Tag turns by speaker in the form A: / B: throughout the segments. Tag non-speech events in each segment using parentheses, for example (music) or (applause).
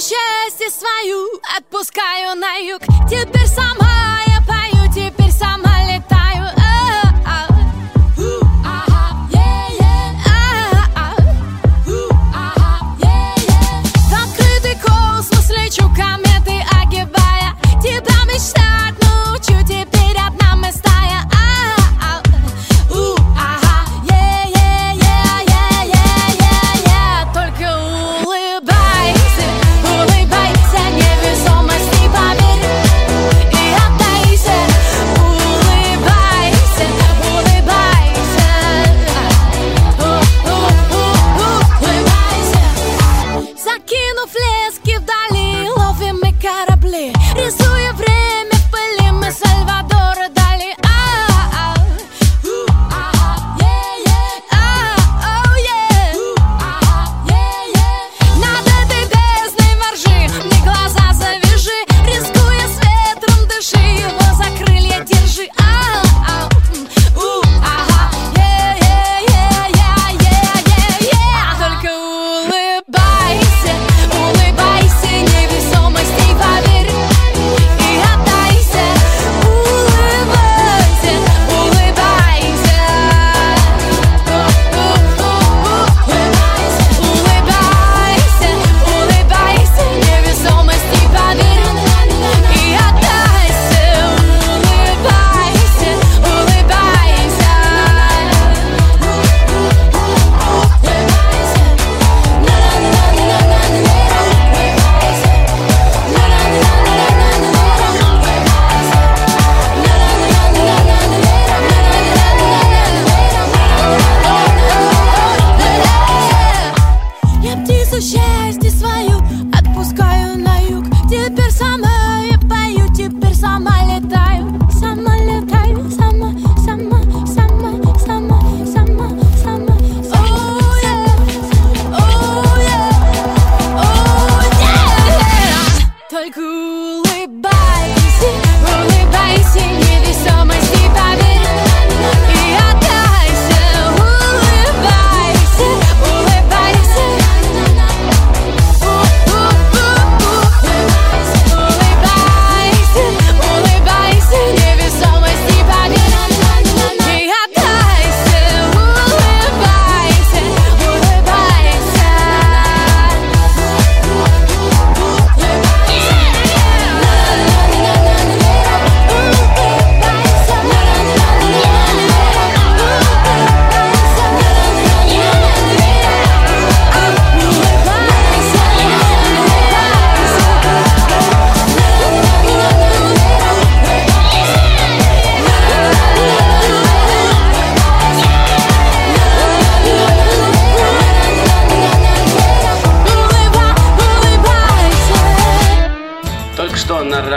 A: Счастья свою отпускаю на юг. Теперь сама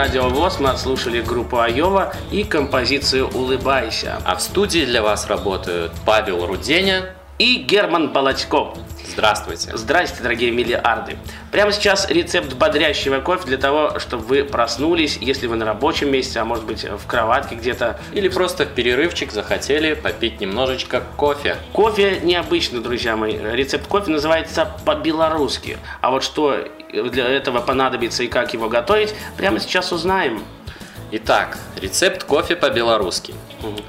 B: радио ВОЗ мы отслушали группу Айова и композицию «Улыбайся».
C: А в студии для вас работают Павел Руденя.
B: И Герман Балачков.
C: Здравствуйте.
B: Здрасте, дорогие миллиарды. Прямо сейчас рецепт бодрящего кофе для того, чтобы вы проснулись, если вы на рабочем месте, а может быть в кроватке где-то.
C: Или просто в перерывчик захотели попить немножечко кофе.
B: Кофе необычно, друзья мои. Рецепт кофе называется по-белорусски. А вот что для этого понадобится и как его готовить, прямо сейчас узнаем.
C: Итак, рецепт кофе по-белорусски.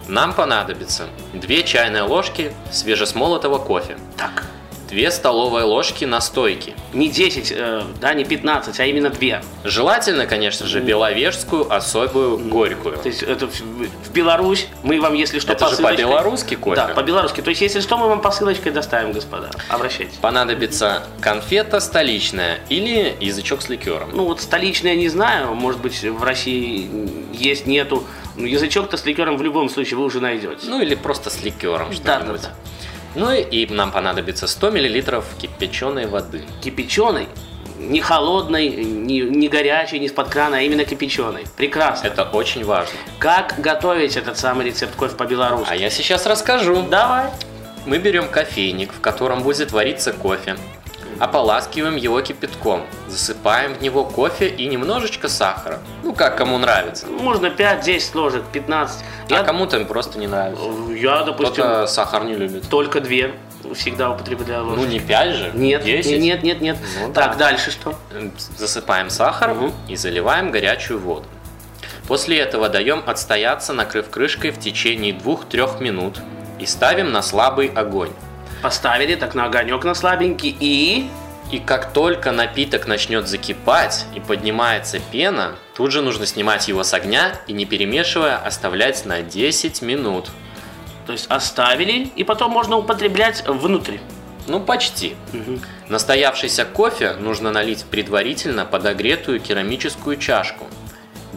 C: Нам понадобится 2 чайные ложки свежесмолотого кофе,
B: Так,
C: 2 столовые ложки настойки.
B: не 10, э, да, не 15, а именно 2.
C: Желательно, конечно же, беловежскую особую горькую.
B: То есть это в, в Беларусь, мы вам, если что,
C: Это же
B: посылочкой-
C: по-белорусски кофе.
B: Да, по-белорусски. То есть, если что, мы вам посылочкой доставим, господа. Обращайтесь.
C: Понадобится конфета столичная или язычок с ликером.
B: Ну вот столичная не знаю, может быть в России есть, нету. Ну, язычок-то с ликером в любом случае вы уже найдете.
C: Ну или просто с ликером
B: Да, да,
C: что-нибудь.
B: да.
C: Ну и нам понадобится 100 мл кипяченой воды.
B: Кипяченый, не холодной, не, не горячей, не из-под крана, а именно кипяченой. Прекрасно.
C: Это очень важно.
B: Как готовить этот самый рецепт кофе по-белорусски?
C: А я сейчас расскажу.
B: Давай.
C: Мы берем кофейник, в котором будет вариться кофе, ополаскиваем его кипятком, засыпаем в него кофе и немножечко сахара. Ну, как кому нравится.
B: Можно 5-10 ложек, 15.
C: А
B: Я,
C: кому-то просто не нравится.
B: я допустим,
C: Кто-то сахар не любит.
B: только две всегда употребляю ложки.
C: Ну, не 5 же.
B: Нет,
C: 10.
B: нет, нет, нет.
C: Ну
B: так,
C: да.
B: дальше что?
C: Засыпаем сахаром
B: Мгм.
C: и заливаем горячую воду. После этого даем отстояться, накрыв крышкой в течение 2-3 минут и ставим на слабый огонь.
B: Поставили так на огонек на слабенький и...
C: И как только напиток начнет закипать и поднимается пена, тут же нужно снимать его с огня и не перемешивая оставлять на 10 минут.
B: То есть оставили, и потом можно употреблять внутрь.
C: Ну, почти. Настоявшийся кофе нужно налить в предварительно подогретую керамическую чашку,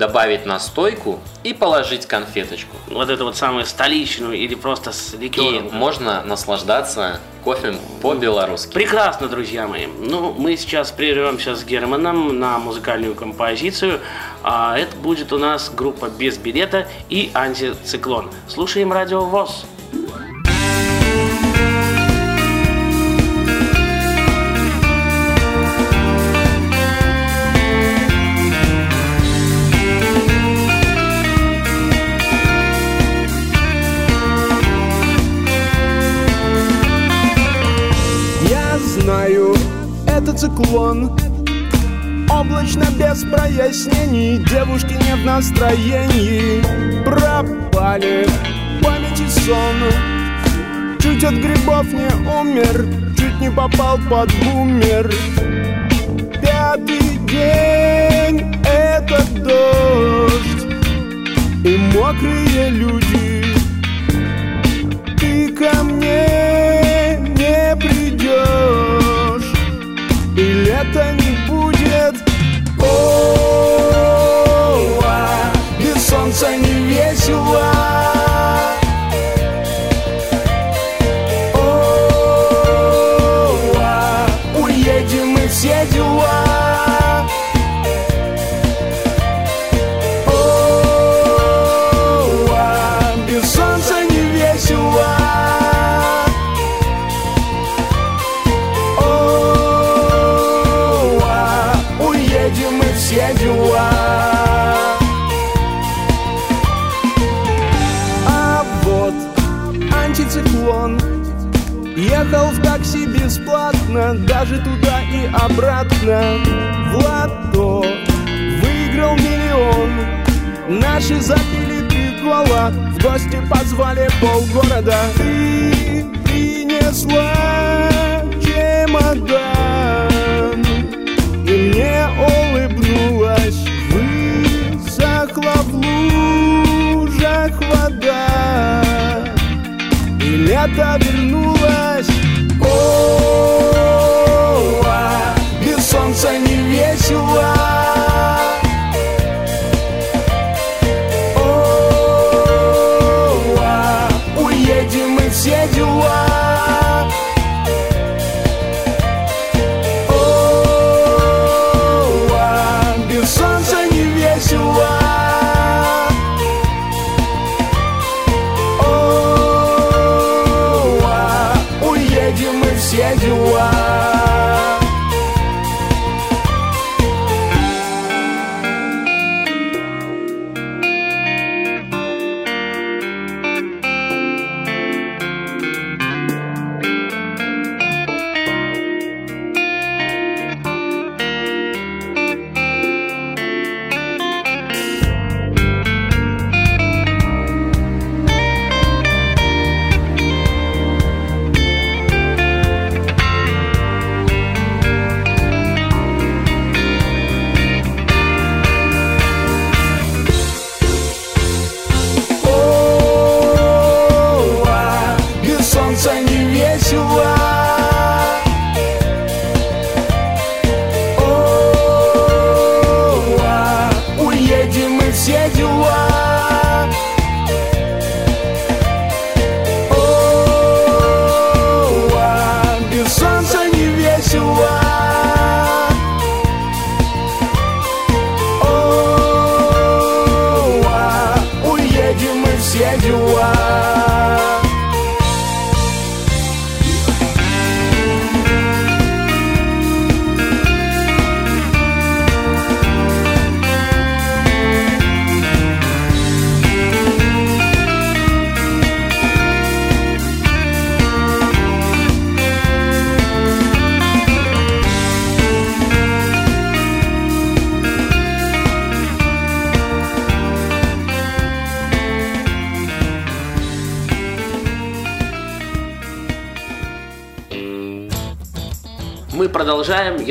C: добавить настойку и положить конфеточку.
B: Вот эту вот самую столичную или просто с
C: И
B: ликером.
C: можно наслаждаться кофе по-белорусски.
B: Прекрасно, друзья мои. Ну, мы сейчас прервемся с Германом на музыкальную композицию. А это будет у нас группа «Без билета» и «Антициклон». Слушаем радио ВОЗ.
D: Циклон Облачно без прояснений Девушки не в настроении. Пропали памяти сон. Чуть от грибов не умер Чуть не попал под бумер. Пятый день это дождь И мокрые люди И лета обратно В лото Выиграл миллион. Наши запили три гола В гости позвали полгорода. Ты принесла чемодан И мне улыбнулась. Высохла в лужах вода. И лето вернулось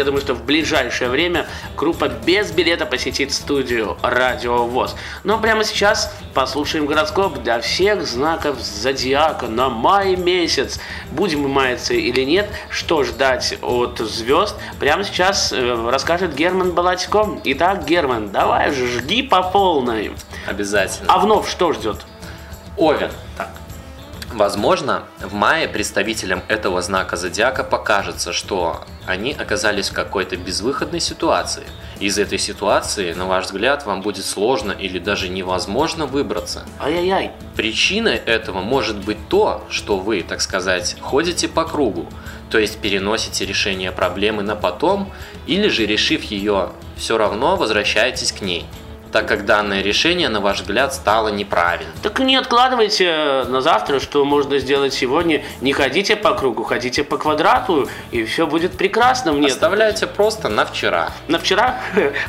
B: Я думаю, что в ближайшее время группа без билета посетит студию Радио ВОЗ. Но прямо сейчас послушаем гороскоп для всех знаков зодиака на май месяц. Будем мы маяться или нет, что ждать от звезд, прямо сейчас э, расскажет Герман Балатько. Итак, Герман, давай же, жги по полной.
C: Обязательно.
B: А вновь что ждет?
C: Овен. Возможно, в мае представителям этого знака зодиака покажется, что они оказались в какой-то безвыходной ситуации. Из этой ситуации, на ваш взгляд, вам будет сложно или даже невозможно выбраться.
B: Ай-яй-яй.
C: Причиной этого может быть то, что вы, так сказать, ходите по кругу, то есть переносите решение проблемы на потом, или же, решив ее, все равно возвращаетесь к ней, так как данное решение, на ваш взгляд, стало неправильным.
B: Так не откладывайте на завтра, что можно сделать сегодня. Не ходите по кругу, ходите по квадрату, и все будет прекрасно. Нет,
C: Оставляйте просто на вчера.
B: на вчера?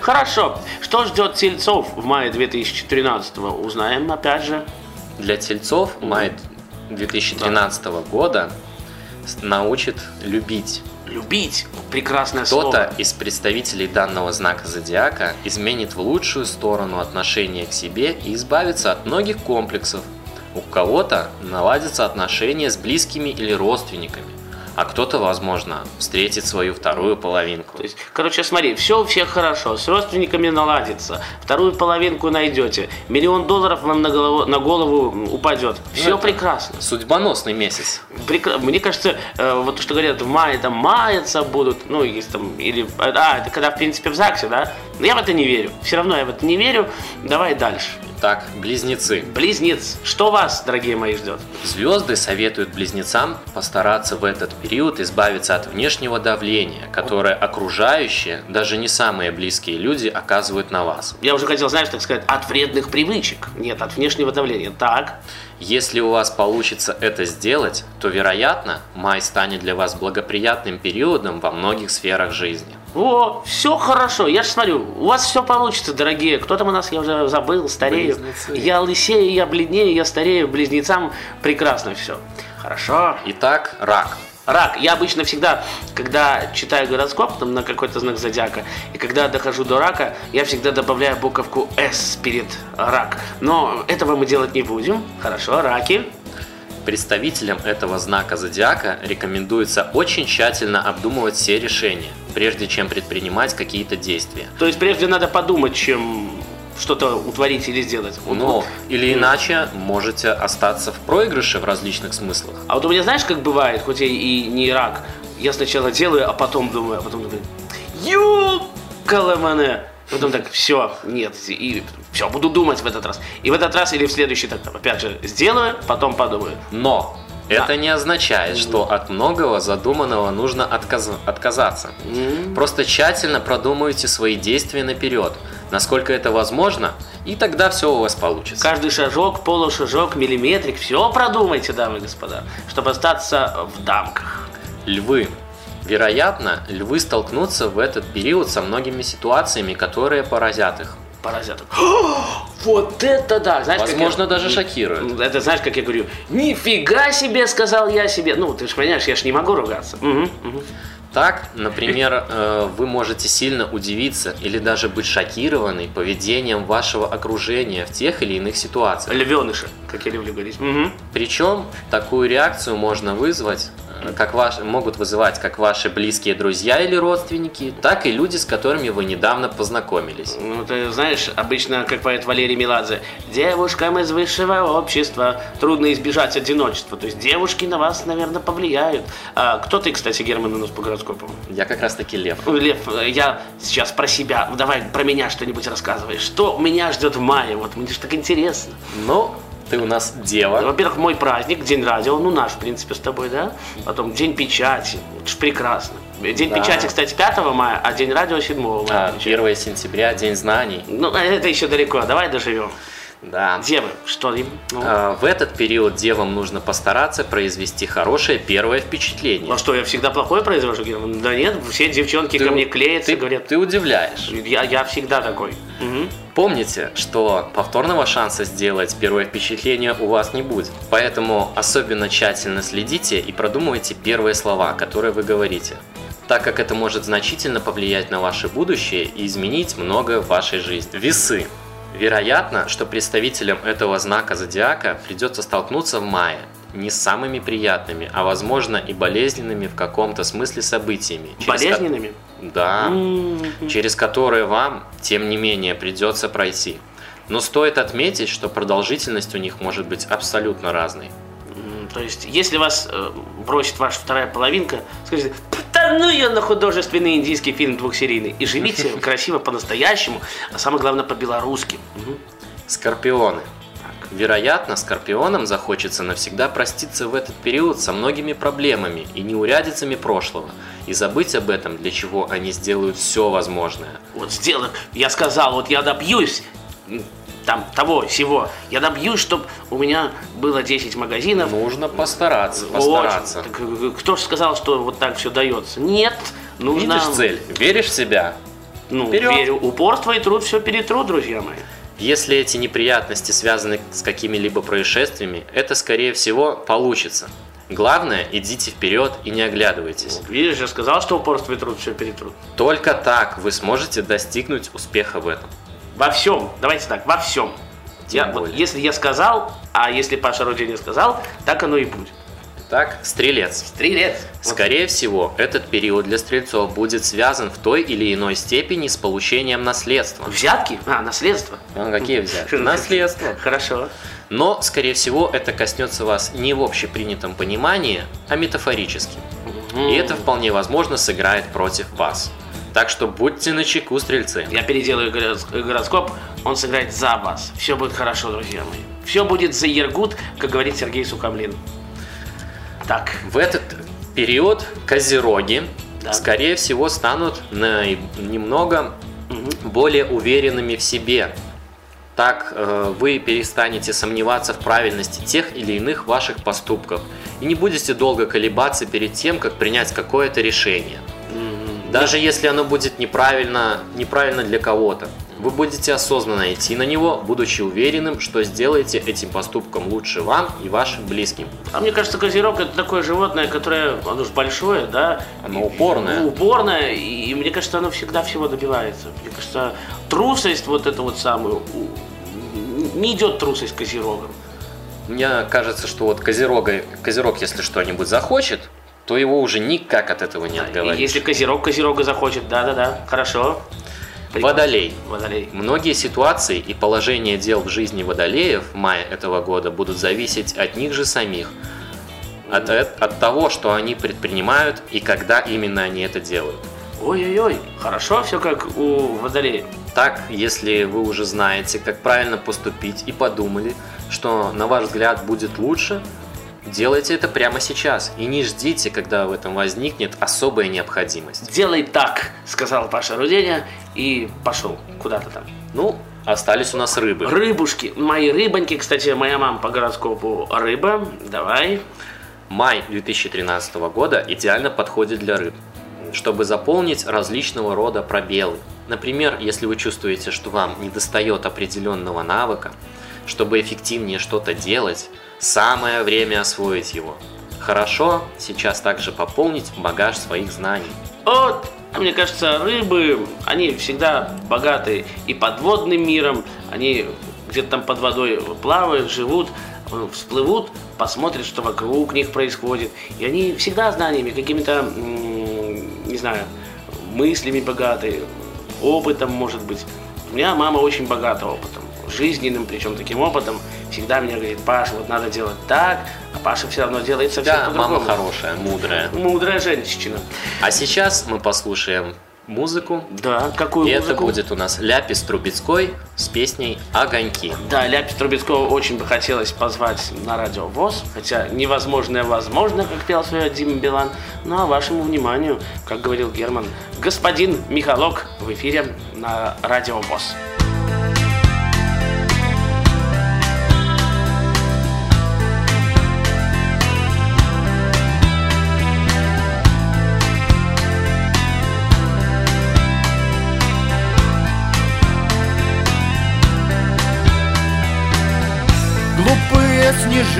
B: Хорошо. Что ждет тельцов в мае 2013 Узнаем опять же.
C: Для тельцов май 2013 года научит любить.
B: Любить. Прекрасное слово.
C: Кто-то из представителей данного знака зодиака изменит в лучшую сторону отношения к себе и избавится от многих комплексов. У кого-то наладятся отношения с близкими или родственниками, а кто-то, возможно, встретит свою вторую половинку.
B: То есть, короче, смотри, все у всех хорошо, с родственниками наладится, вторую половинку найдете, миллион долларов вам на голову, на голову упадет. Все
C: Ну,
B: прекрасно.
C: Судьбоносный месяц.
B: Прекра- Мне кажется, э, вот то, что говорят, в мае там маяться будут, ну, есть там, или, а, это когда, в принципе, в ЗАГСе, да? Но я в это не верю. Все равно я в это не верю. Давай дальше.
C: Так, близнецы.
B: Близнец. Что вас, дорогие мои, ждет?
C: Звезды советуют близнецам постараться в этот период избавиться от внешнего давления, которое окружающие, даже не самые близкие люди, оказывают на вас.
B: Я уже хотел, знаешь, так сказать, от вредных привычек. Нет, от внешнего давления. Так.
C: Если у вас получится это сделать, то, вероятно, май станет для вас благоприятным периодом во многих сферах жизни.
B: О, все хорошо. Я же смотрю, у вас все получится, дорогие. Кто там у нас, я уже забыл, старею.
C: Близнецы.
B: Я лысею, я бледнею, я старею. Близнецам прекрасно все. Хорошо.
C: Итак, рак.
B: Рак. Я обычно всегда, когда читаю гороскоп там, на какой-то знак зодиака, и когда дохожу до рака, я всегда добавляю буковку «С» перед рак. Но этого мы делать не будем. Хорошо, раки.
C: Представителям этого знака зодиака рекомендуется очень тщательно обдумывать все решения, прежде чем предпринимать какие-то действия.
B: То есть прежде надо подумать, чем что-то утворить или сделать. Вот-
C: Но
B: вот.
C: или иначе можете остаться в проигрыше в различных смыслах.
B: А вот у меня знаешь, как бывает, хоть я и не рак, я сначала делаю, а потом думаю, а потом думаю, ёкаламане. Потом так, все, нет, и все, буду думать в этот раз. И в этот раз или в следующий, так, опять же, сделаю, потом подумаю.
C: Но это не означает, что от многого задуманного нужно отказ- отказаться. Просто тщательно продумайте свои действия наперед, насколько это возможно, и тогда все у вас получится.
B: Каждый шажок, полушажок, миллиметрик, все продумайте, дамы и господа, чтобы остаться в дамках.
C: Львы. Вероятно, львы столкнутся в этот период со многими ситуациями, которые поразят их.
B: Паразитов. (gasps) Вот это да! Знаешь, как
C: Возможно,
B: я-
C: даже шокируют.
B: Это знаешь, как я говорю, нифига себе, сказал я себе. Ну, ты же понимаешь, я ж не могу ругаться. Мгм, мгм.
C: Так, например, э, вы можете сильно удивиться или даже быть шокированы поведением вашего окружения в тех или иных ситуациях.
B: Львеныши, как я люблю говорить. Мгм.
C: Причем такую реакцию можно вызвать, э, как ваш, могут вызывать как ваши близкие друзья или родственники, так и люди, с которыми вы недавно познакомились.
B: Ну, ты знаешь, обычно, как поет Валерий Меладзе, девушкам из высшего общества трудно избежать одиночества. То есть девушки на вас, наверное, повлияют. А кто ты, кстати, Герман, у нас по гороскопу?
C: Я как раз таки лев.
B: Лев, я сейчас про себя. Давай про меня что-нибудь рассказывай. Что меня ждет в мае? Вот мне же так интересно.
C: Ну, ты у нас дева.
B: Во-первых, мой праздник, День радио, ну наш, в принципе, с тобой, да? Потом День печати, это ж прекрасно. День
C: Да.
B: печати, кстати, 5 мая, а День радио 7 мая.
C: А, 1 сентября, День знаний.
B: Ну, это еще далеко, давай доживем.
C: Да.
B: Девы, что им? Ну,
C: А, В этот период девам нужно постараться произвести хорошее первое впечатление.
B: а что, я всегда плохое произвожу? Да нет, все девчонки ко мне клеятся,
C: ты,
B: говорят,
C: ты удивляешь.
B: я, я всегда такой. Мгм.
C: Помните, что повторного шанса сделать первое впечатление у вас не будет. Поэтому особенно тщательно следите и продумывайте первые слова, которые вы говорите. так как это может значительно повлиять на ваше будущее и изменить многое в вашей жизни. Весы. Вероятно, что представителям этого знака зодиака придется столкнуться в мае не с самыми приятными, а возможно и болезненными в каком-то смысле событиями. через
B: Болезненными?
C: Да, через которые вам, тем не менее, придется пройти. Но стоит отметить, что продолжительность у них может быть абсолютно разной.
B: М, То есть, если вас э, бросит ваша вторая половинка, скажите, ну ее на художественный индийский фильм двухсерийный. И живите (laughs) красиво по-настоящему, а самое главное по-белорусски.
C: Скорпионы. Вероятно, скорпионам захочется навсегда проститься в этот период со многими проблемами и неурядицами прошлого и забыть об этом, для чего они сделают все возможное.
B: Вот сделаю, я сказал, вот я добьюсь там того всего. Я добьюсь, чтобы у меня было 10 магазинов.
C: Нужно постараться,
B: Очень.
C: постараться.
B: Так, э, кто же сказал, что вот так все дается? Нет, нужно...
C: Видишь цель, веришь в себя?
B: Ну,
C: Вперед.
B: верю. Упорство и труд все перетрут, друзья мои.
C: Если эти неприятности связаны с какими-либо происшествиями, это скорее всего получится. Главное, идите вперед и не оглядывайтесь.
B: Видишь, я сказал, что упорство и труд все перетрут.
C: Только так вы сможете достигнуть успеха в этом.
B: Во всем. Давайте так, во всем.
C: Тем
B: Я, вот если я сказал, а если Паша Руди не сказал, так оно и будет.
C: Так, стрелец.
B: Стрелец.
C: Скорее всего, этот период для стрельцов будет связан в той или иной степени с получением наследства.
B: Взятки? А, наследство.
C: Ну, какие взятки? Наследство.
B: Хорошо.
C: Но, скорее всего, это коснется вас не в общепринятом понимании, а метафорически. И это вполне возможно сыграет против вас. Так что будьте начеку, стрельцы.
B: Я переделаю горо- гороскоп, он сыграет за вас. Все будет хорошо, друзья мои. Все будет за Ергут, как говорит Сергей Сухомлин. Так,
C: В этот период козероги,
B: Да.
C: скорее всего, станут на- немного более уверенными в себе. Так э, вы перестанете сомневаться в правильности тех или иных ваших поступков и не будете долго колебаться перед тем, как принять какое-то решение. Даже если оно будет неправильно, неправильно для кого-то. Вы будете осознанно идти на него, будучи уверенным, что сделаете этим поступком лучше вам и вашим близким.
B: а мне кажется, козерог это такое животное, которое, оно же большое, да?
C: Оно упорное.
B: упорное, и, и мне кажется, оно всегда всего добивается. Мне кажется, трусость вот это вот самую, не идет трусость козерогом.
C: Мне кажется, что вот козерога, козерог, если что-нибудь захочет, то его уже никак от этого не
B: И
C: отговоришь.
B: Если козерог козерога захочет, да-да-да, хорошо.
C: Водолей.
B: Водолей.
C: Многие ситуации и положение дел в жизни водолеев в мае этого года будут зависеть от них же самих. От, от того, что они предпринимают и когда именно они это делают.
B: Ой-ой-ой, хорошо все как у водолея.
C: Так, если вы уже знаете, как правильно поступить и подумали, что на ваш взгляд будет лучше, делайте это прямо сейчас и не ждите, когда в этом возникнет особая необходимость.
B: Делай так, сказал Паша Руденя и пошел куда-то там.
C: Ну, остались у нас рыбы.
B: Рыбушки, мои рыбоньки, кстати, моя мама по гороскопу рыба, давай.
C: Май 2013 года идеально подходит для рыб, чтобы заполнить различного рода пробелы. Например, если вы чувствуете, что вам недостает определенного навыка, чтобы эффективнее что-то делать, самое время освоить его. Хорошо сейчас также пополнить багаж своих знаний.
B: Вот, а мне кажется, рыбы, они всегда богаты и подводным миром, они где-то там под водой плавают, живут, всплывут, посмотрят, что вокруг них происходит. И они всегда знаниями, какими-то, не знаю, мыслями богаты, опытом, может быть. У меня мама очень богата опытом, жизненным, причем таким опытом. Всегда мне говорит, Паша, вот надо делать так, а Паша все равно делает совсем
C: Да,
B: по-другому.
C: мама хорошая, мудрая.
B: Мудрая женщина.
C: А сейчас мы послушаем музыку.
B: Да, какую
C: И
B: музыку?
C: это будет у нас Ляпис Трубецкой с песней «Огоньки».
B: Да, Ляпис Трубецкого очень бы хотелось позвать на радио ВОЗ, хотя невозможное возможно, как пел свое Дима Билан. Ну а вашему вниманию, как говорил Герман, господин Михалок в эфире на радио ВОЗ.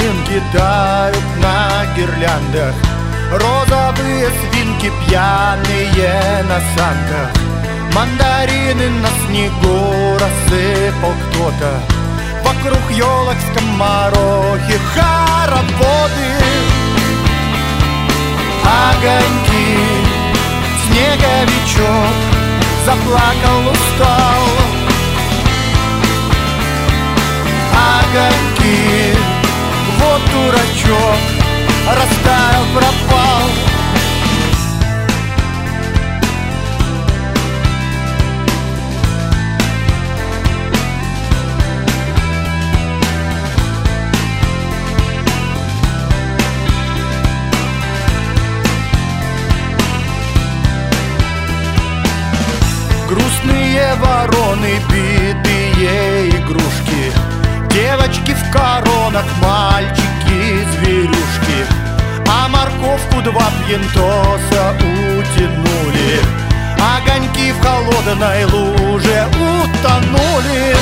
D: Снежинки тают на гирляндах.
E: Розовые свинки пьяные на санках Мандарины на снегу рассыпал кто-то. Вокруг елок скоморохи хороводы. Огоньки, снеговичок Заплакал, устал. Огоньки, вот дурачок Растаял, пропал. Грустные вороны, битые игрушки Девочки в коронах, мальчики, зверюшки. А морковку два пьянтоса утянули. Огоньки в холодной луже утонули.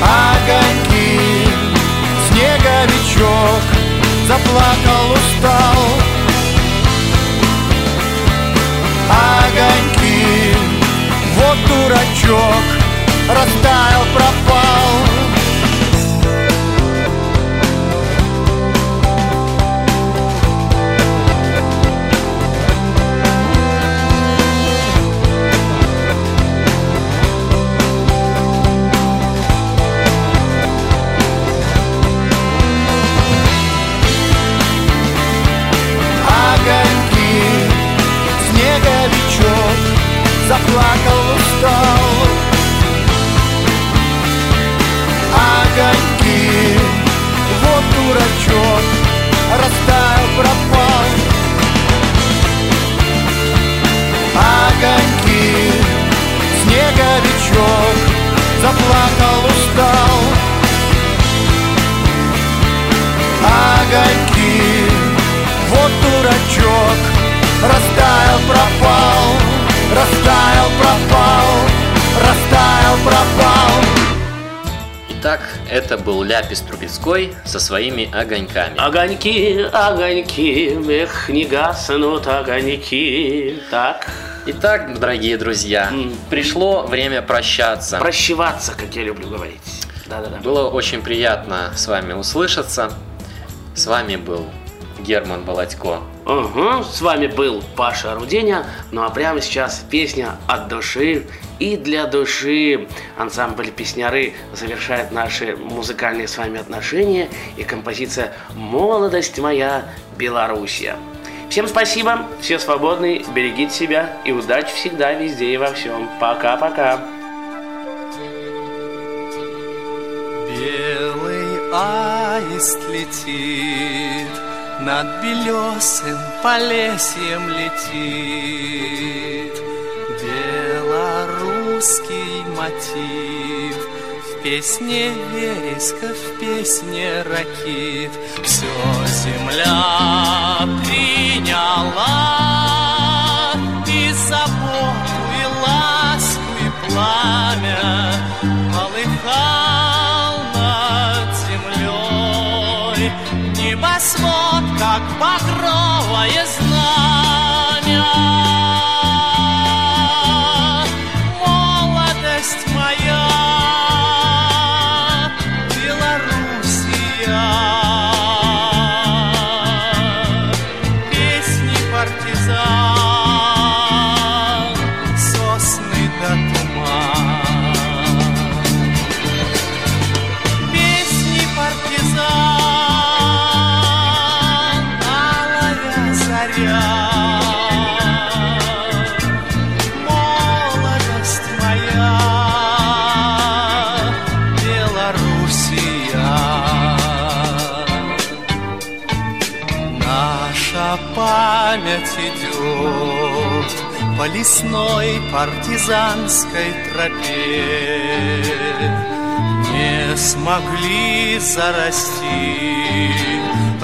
E: Огоньки, снеговичок Заплакал, устал. Огоньки Вот дурачок растаял, пропал
C: это был Ляпис Трубецкой со своими огоньками.
B: Огоньки, огоньки, эх, не гаснут огоньки. Так,
C: Итак, дорогие друзья,
B: М.
C: пришло время прощаться.
B: прощеваться, как я люблю говорить. Да-да-да.
C: Было очень приятно с вами услышаться. С вами был Герман Балатько.
B: Угу, с вами был Паша Руденя. Ну а прямо сейчас песня от души и для души. Ансамбль «Песняры» завершает наши музыкальные с вами отношения и композиция «Молодость моя, Белоруссия». Всем спасибо, все свободны, берегите себя и удачи всегда, везде и во всем. Пока-пока.
F: Белый аист летит, над белесым полесьем летит. Мотив в песне вереска, в песне ракит. Все земля приняла память идет по лесной партизанской тропе. Не смогли зарасти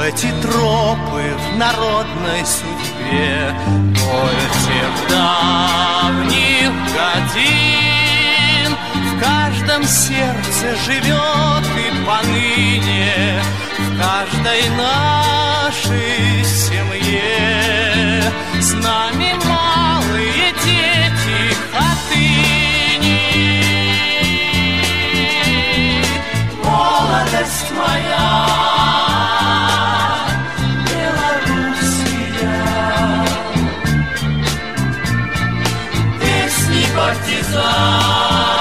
F: эти тропы в народной судьбе. Боль тех давних годин в каждом сердце живет и поныне в каждой нашей семье. С нами малые дети отныне. Молодость моя, партизан,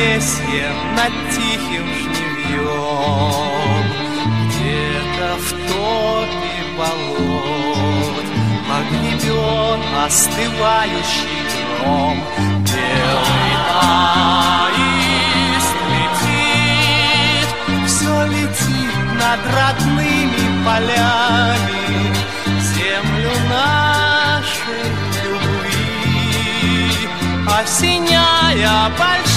F: над Полесьем, над тихим жневьем. Где-то в топе болот Погребен остывающий гром Белый аист летит Все летит над родными полями Землю нашей любви Осеняя большими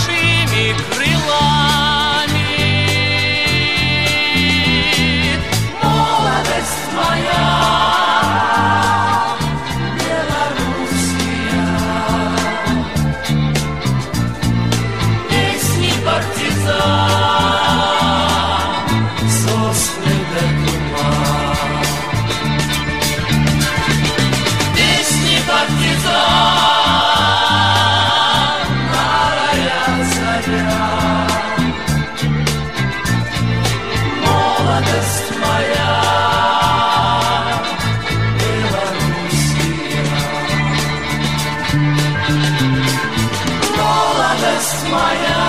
F: Молодость моя, Белоруссия.